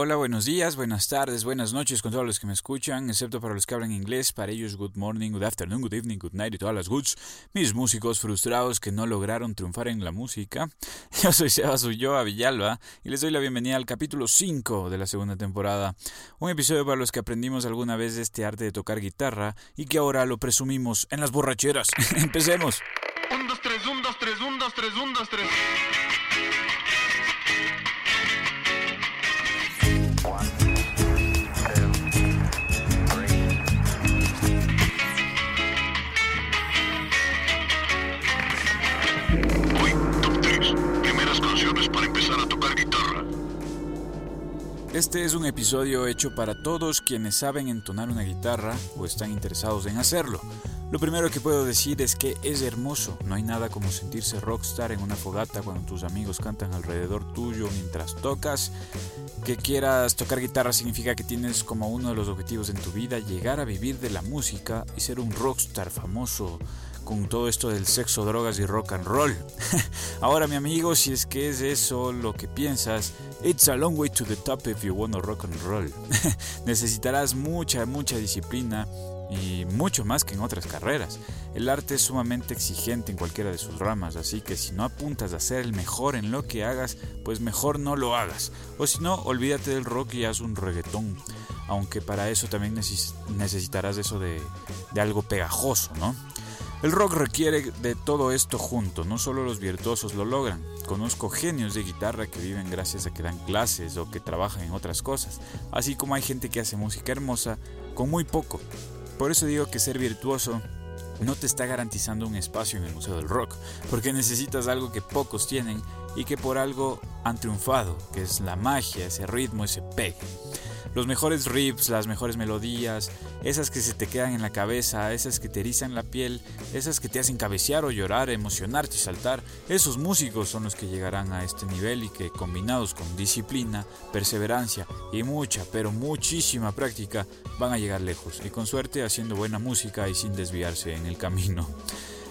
Hola, buenos días, buenas tardes, buenas noches con todos los que me escuchan, excepto para los que hablan inglés. Para ellos, good morning, good afternoon, good evening, good night y todas las goods. Mis músicos frustrados que no lograron triunfar en la música. Yo soy Sebas Ulloa Villalba y les doy la bienvenida al capítulo 5 de la segunda temporada. Un episodio para los que aprendimos alguna vez este arte de tocar guitarra y que ahora lo presumimos en las borracheras. Empecemos. Un, dos, tres, un, dos, tres, un, dos, tres, un, dos, tres. Hoy, top 3. Primeras canciones para empezar a tocar guitarra. Este es un episodio hecho para todos quienes saben entonar una guitarra o están interesados en hacerlo. Lo primero que puedo decir es que es hermoso, no hay nada como sentirse rockstar en una fogata cuando tus amigos cantan alrededor tuyo mientras tocas. Que quieras tocar guitarra significa que tienes como uno de los objetivos en tu vida llegar a vivir de la música y ser un rockstar famoso con todo esto del sexo, drogas y rock and roll. Ahora mi amigo, si es que es eso lo que piensas, it's a long way to the top if you wanna rock and roll. Necesitarás mucha, mucha disciplina y mucho más que en otras carreras. El arte es sumamente exigente en cualquiera de sus ramas, así que si no apuntas a ser el mejor en lo que hagas, pues mejor no lo hagas. O si no, olvídate del rock y haz un reggaetón. Aunque para eso también neces- necesitarás eso de algo pegajoso, ¿no? El rock requiere de todo esto junto, no solo los virtuosos lo logran. Conozco genios de guitarra que viven gracias a que dan clases o que trabajan en otras cosas, así como hay gente que hace música hermosa con muy poco. Por eso digo que ser virtuoso no te está garantizando un espacio en el Museo del Rock, porque necesitas algo que pocos tienen y que por algo han triunfado, que es la magia, ese ritmo, ese pegue. Los mejores riffs, las mejores melodías, esas que se te quedan en la cabeza, esas que te erizan la piel, esas que te hacen cabecear o llorar, emocionarte y saltar, esos músicos son los que llegarán a este nivel y que combinados con disciplina, perseverancia y mucha, pero muchísima práctica, van a llegar lejos y con suerte haciendo buena música y sin desviarse en el camino.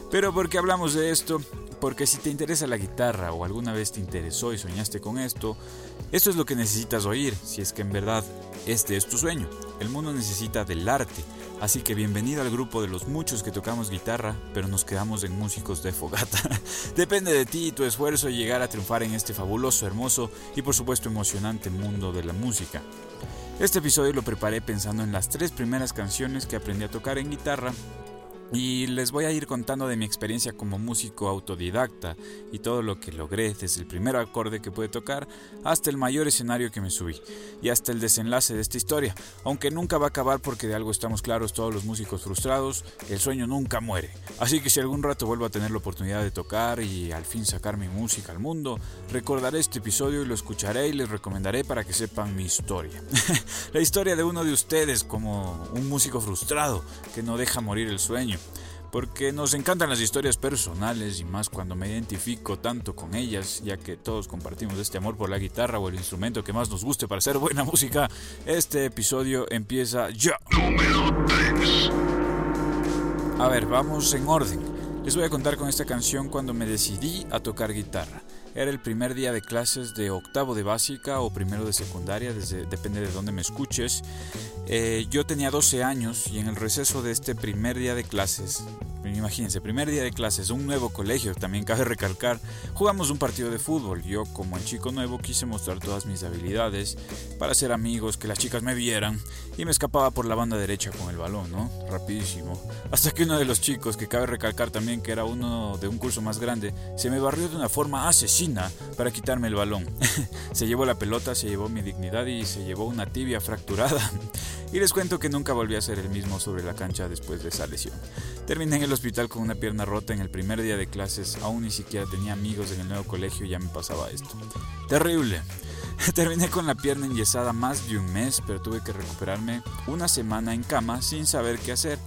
Pero ¿por qué hablamos de esto? Porque si te interesa la guitarra o alguna vez te interesó y soñaste con esto, esto es lo que necesitas oír si es que en verdad este es tu sueño. El mundo necesita del arte, así que bienvenido al grupo de los muchos que tocamos guitarra, pero nos quedamos en músicos de fogata. Depende de ti y tu esfuerzo llegar a triunfar en este fabuloso, hermoso y por supuesto emocionante mundo de la música. Este episodio lo preparé pensando en las tres primeras canciones que aprendí a tocar en guitarra y les voy a ir contando de mi experiencia como músico autodidacta y todo lo que logré desde el primer acorde que pude tocar hasta el mayor escenario que me subí y hasta el desenlace de esta historia, aunque nunca va a acabar porque de algo estamos claros todos los músicos frustrados, el sueño nunca muere. Así que si algún rato vuelvo a tener la oportunidad de tocar y al fin sacar mi música al mundo, recordaré este episodio y lo escucharé y les recomendaré para que sepan mi historia. la historia de uno de ustedes como un músico frustrado que no deja morir el sueño porque nos encantan las historias personales y más cuando me identifico tanto con ellas, ya que todos compartimos este amor por la guitarra o el instrumento que más nos guste para hacer buena música. Este episodio empieza ya. Número 3. A ver, vamos en orden. Les voy a contar con esta canción cuando me decidí a tocar guitarra. Era el primer día de clases de octavo de básica o primero de secundaria, desde, depende de dónde me escuches. Eh, yo tenía 12 años y en el receso de este primer día de clases, imagínense, primer día de clases, un nuevo colegio, también cabe recalcar, jugamos un partido de fútbol. Yo como el chico nuevo quise mostrar todas mis habilidades para ser amigos, que las chicas me vieran y me escapaba por la banda derecha con el balón, ¿no? Rapidísimo. Hasta que uno de los chicos, que cabe recalcar también que era uno de un curso más grande, se me barrió de una forma asesina para quitarme el balón. se llevó la pelota, se llevó mi dignidad y se llevó una tibia fracturada. Y les cuento que nunca volví a ser el mismo sobre la cancha después de esa lesión. Terminé en el hospital con una pierna rota en el primer día de clases, aún ni siquiera tenía amigos en el nuevo colegio y ya me pasaba esto. Terrible. Terminé con la pierna enyesada más de un mes, pero tuve que recuperarme una semana en cama sin saber qué hacer.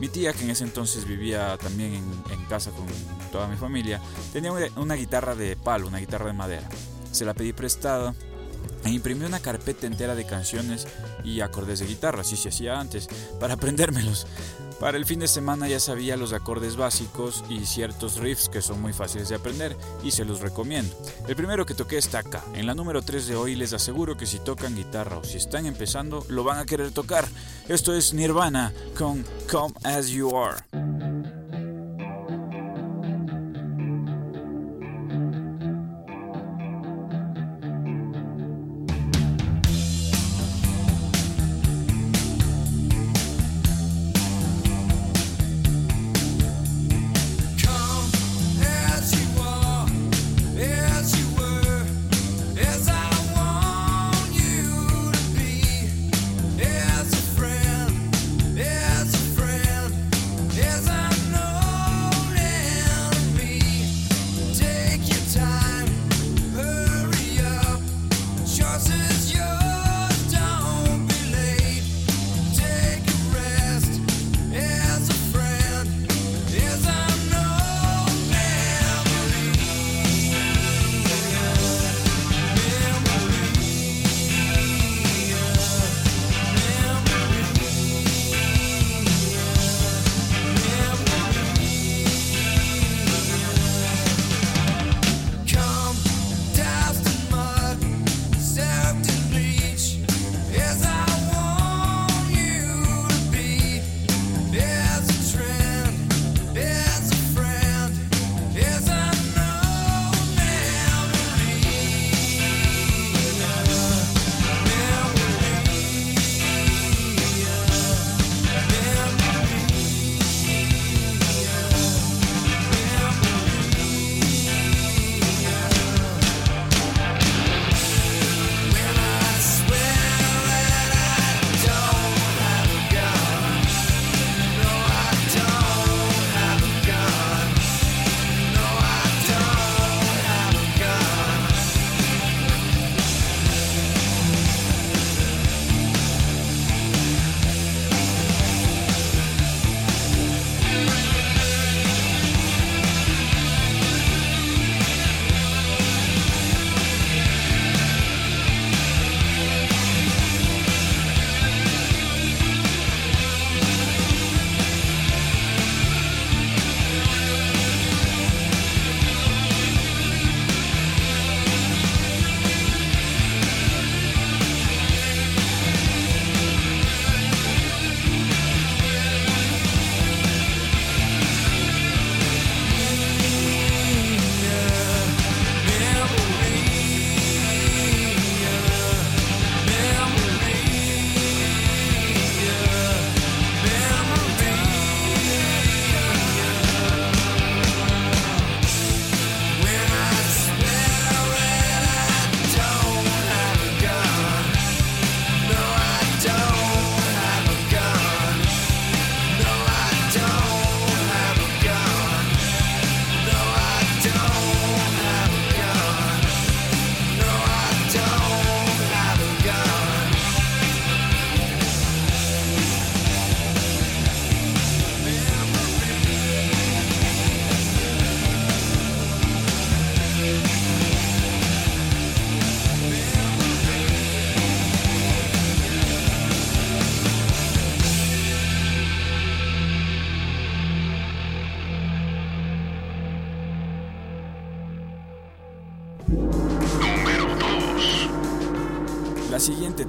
Mi tía, que en ese entonces vivía también en, casa con toda mi familia, tenía una guitarra de palo, una guitarra de madera. Se la pedí prestada e imprimí una carpeta entera de canciones y acordes de guitarra, así se hacía antes, para aprendérmelos. Para el fin de semana ya sabía los acordes básicos y ciertos riffs que son muy fáciles de aprender y se los recomiendo. El primero que toqué está acá. En la número 3 de hoy les aseguro que si tocan guitarra o si están empezando lo van a querer tocar. Esto es Nirvana con Come As You Are.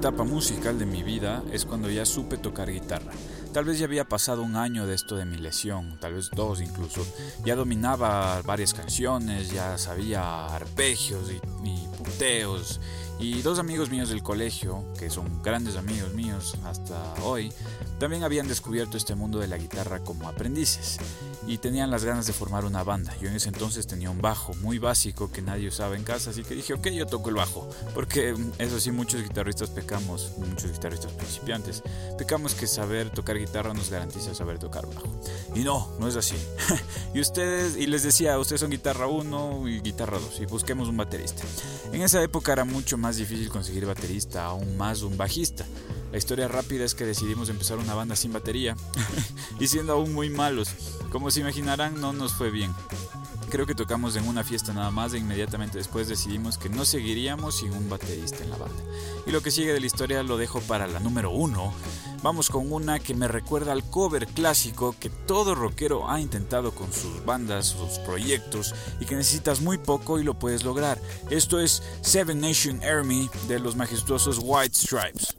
Etapa musical de mi vida es cuando ya supe tocar guitarra. Tal vez ya había pasado un año de esto de mi lesión, tal vez dos incluso. Ya dominaba varias canciones, ya sabía arpegios y, y punteos. Y dos amigos míos del colegio, que son grandes amigos míos hasta hoy, también habían descubierto este mundo de la guitarra como aprendices y tenían las ganas de formar una banda. Yo en ese entonces tenía un bajo muy básico que nadie usaba en casa, así que dije, ok, yo toco el bajo. Porque mm, eso sí, muchos guitarristas pecamos, muchos guitarristas principiantes, pecamos que saber tocar guitarra nos garantiza saber tocar bajo. Y no, no es así. y ustedes, y les decía, ustedes son guitarra 1 y guitarra 2, y busquemos un baterista. En esa época era mucho más difícil conseguir baterista, aún más un bajista. La historia rápida es que decidimos empezar una banda sin batería y siendo aún muy malos. Como se imaginarán, no nos fue bien. creo que tocamos en una fiesta nada más e inmediatamente después decidimos que no seguiríamos sin un baterista en la banda. Y lo que sigue de la historia lo dejo para la número uno. Vamos con una que me recuerda al cover clásico que todo rockero ha intentado con sus bandas, sus proyectos y que necesitas muy poco y lo puedes lograr. Esto es Seven Nation Army de los majestuosos White Stripes.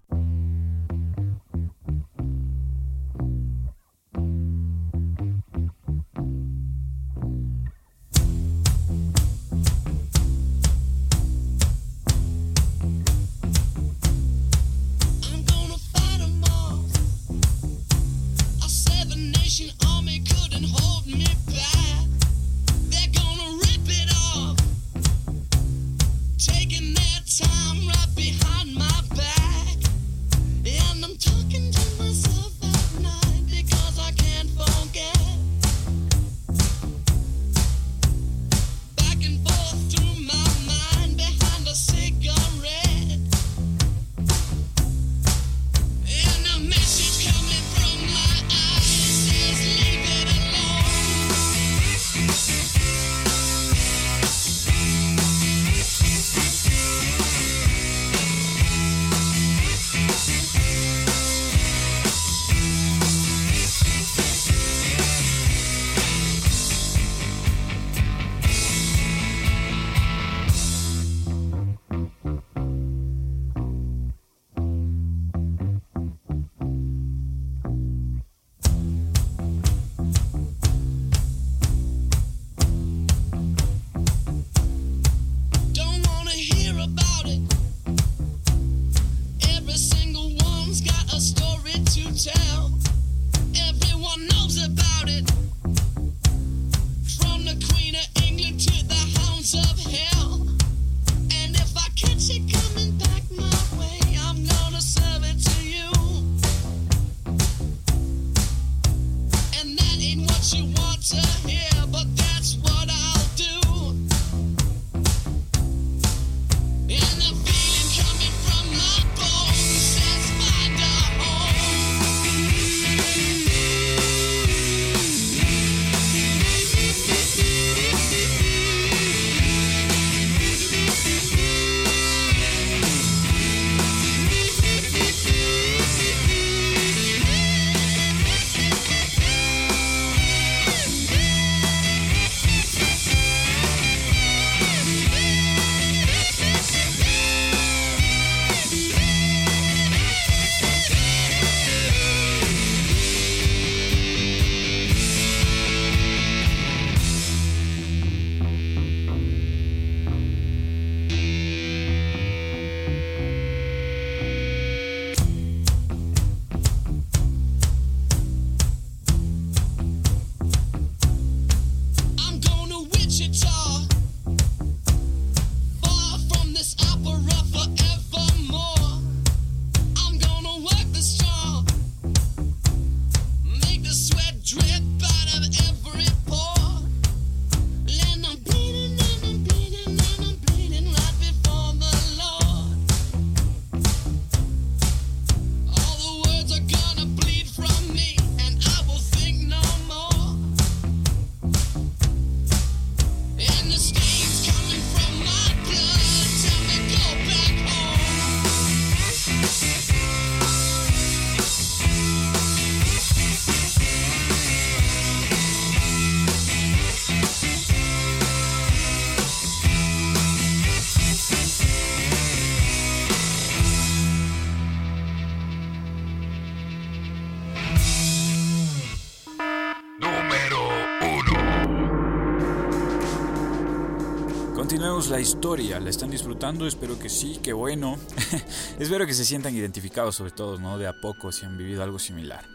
Historia, la están disfrutando, espero que sí, que bueno. espero que se sientan identificados sobre todo, ¿no? De a poco si han vivido algo similar.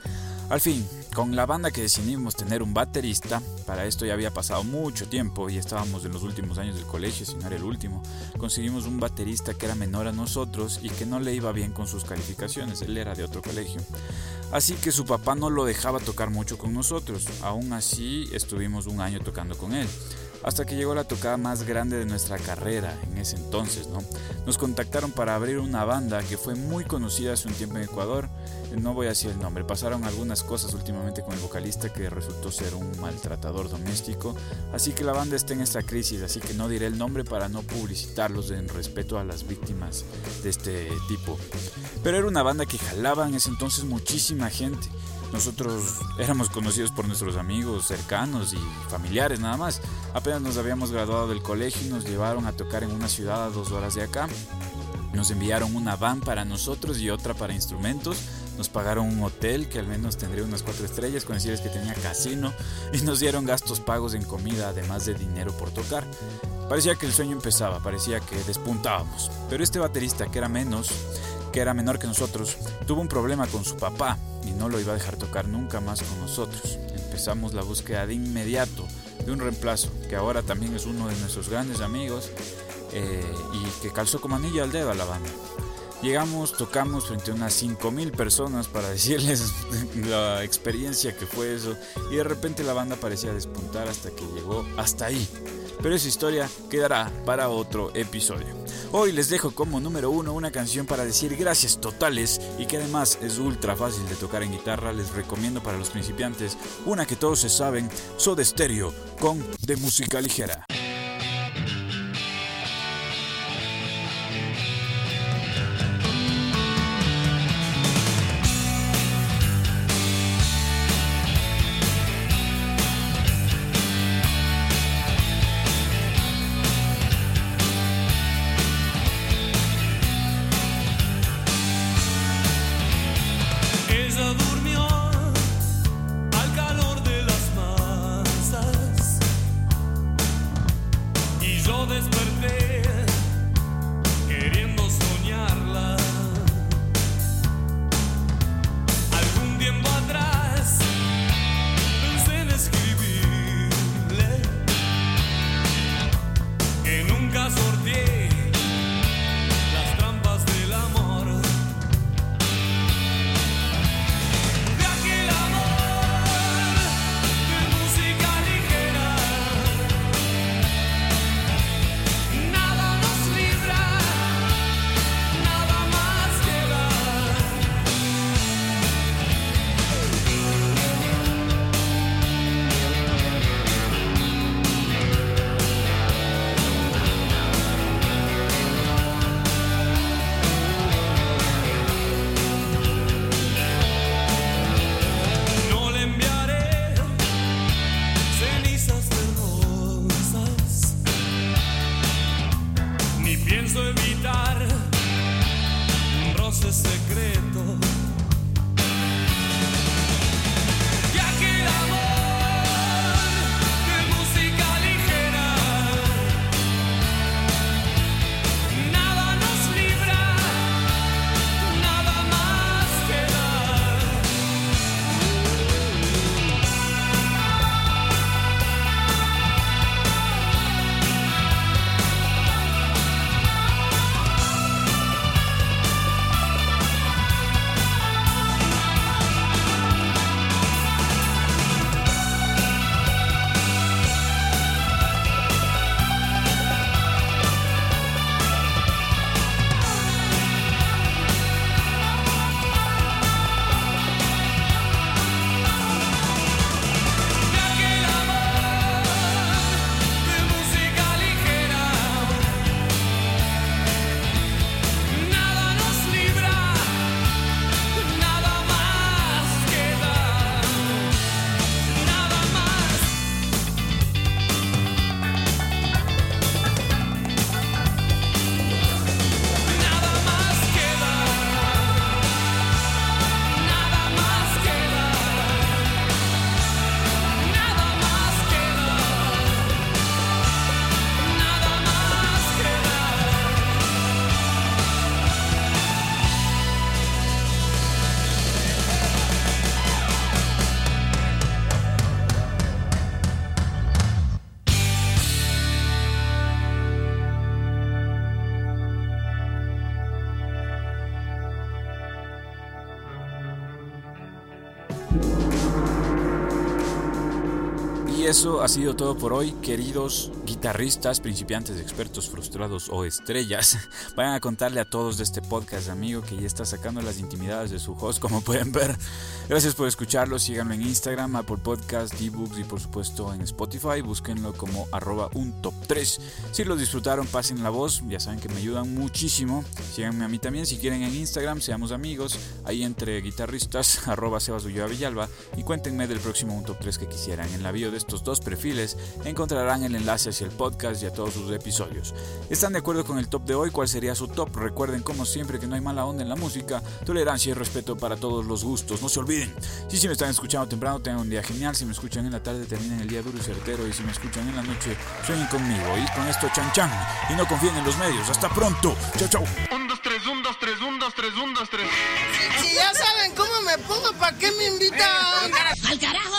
Al fin, con la banda que decidimos tener un baterista, para esto ya había pasado mucho tiempo y estábamos en los últimos años del colegio, si no era el último, conseguimos un baterista que era menor a nosotros y que no le iba bien con sus calificaciones, él era de otro colegio. Así que su papá no lo dejaba tocar mucho con nosotros, aún así estuvimos un año tocando con él. Hasta que llegó la tocada más grande de nuestra carrera en ese entonces, ¿no? Nos contactaron para abrir una banda que fue muy conocida hace un tiempo en Ecuador, no voy a decir el nombre, pasaron algunas cosas últimamente con el vocalista que resultó ser un maltratador doméstico, así que la banda está en esta crisis, así que no diré el nombre para no publicitarlos en respeto a las víctimas de este tipo. Pero era una banda que jalaba en ese entonces muchísima gente. Nosotros éramos conocidos por nuestros amigos cercanos y familiares nada más. Apenas nos habíamos graduado del colegio y nos llevaron a tocar en una ciudad a dos horas de acá. Nos enviaron una van para nosotros y otra para instrumentos. Nos pagaron un hotel que al menos tendría unas cuatro estrellas, con decirles que tenía casino. Y nos dieron gastos pagos en comida, además de dinero por tocar. Parecía que el sueño empezaba, parecía que despuntábamos. Pero este baterista, que era menos, que era menor que nosotros, tuvo un problema con su papá y no lo iba a dejar tocar nunca más con nosotros. Empezamos la búsqueda de inmediato de un reemplazo, que ahora también es uno de nuestros grandes amigos eh, y que calzó como anillo al dedo a la banda. Llegamos, tocamos frente a unas 5.000 personas para decirles la experiencia que fue eso y de repente la banda parecía despuntar hasta que llegó hasta ahí. Pero esa historia quedará para otro episodio. Hoy les dejo como número uno una canción para decir gracias totales y que además es ultra fácil de tocar en guitarra. Les recomiendo para los principiantes una que todos se saben, Soda Stereo con de música ligera. Eso ha sido todo por hoy, queridos guitarristas, principiantes, expertos, frustrados o estrellas. Vayan a contarle a todos de este podcast, amigo, que ya está sacando las intimidades de su host, como pueden ver. Gracias por escucharlo, síganme en Instagram, Apple Podcast, ebooks y por supuesto en Spotify. Búsquenlo como arroba un top 3. Si lo disfrutaron, pasen la voz, ya saben que me ayudan muchísimo. Síganme a mí también si quieren en Instagram, seamos amigos, ahí entre guitarristas, arroba Sebas y cuéntenme del próximo un top 3 que quisieran. En la bio de estos dos perfiles encontrarán el enlace hacia el podcast y a todos sus episodios. ¿Están de acuerdo con el top de hoy? ¿Cuál sería su top? Recuerden como siempre que no hay mala onda en la música, tolerancia y respeto para todos los gustos. No se olviden. Si, si me están escuchando temprano, tengan un día genial. Si me escuchan en la tarde, terminen el día duro y certero. Y si me escuchan en la noche, sueñen conmigo. Y con esto, chan chan. Y no confíen en los medios. Hasta pronto. Chao, chao. 1, 2, 3, 1, 2, 3, 1, 2, 3, 1, 2, 3. Si ya saben cómo me pongo, ¿para qué me invitan? ¡Al carajo!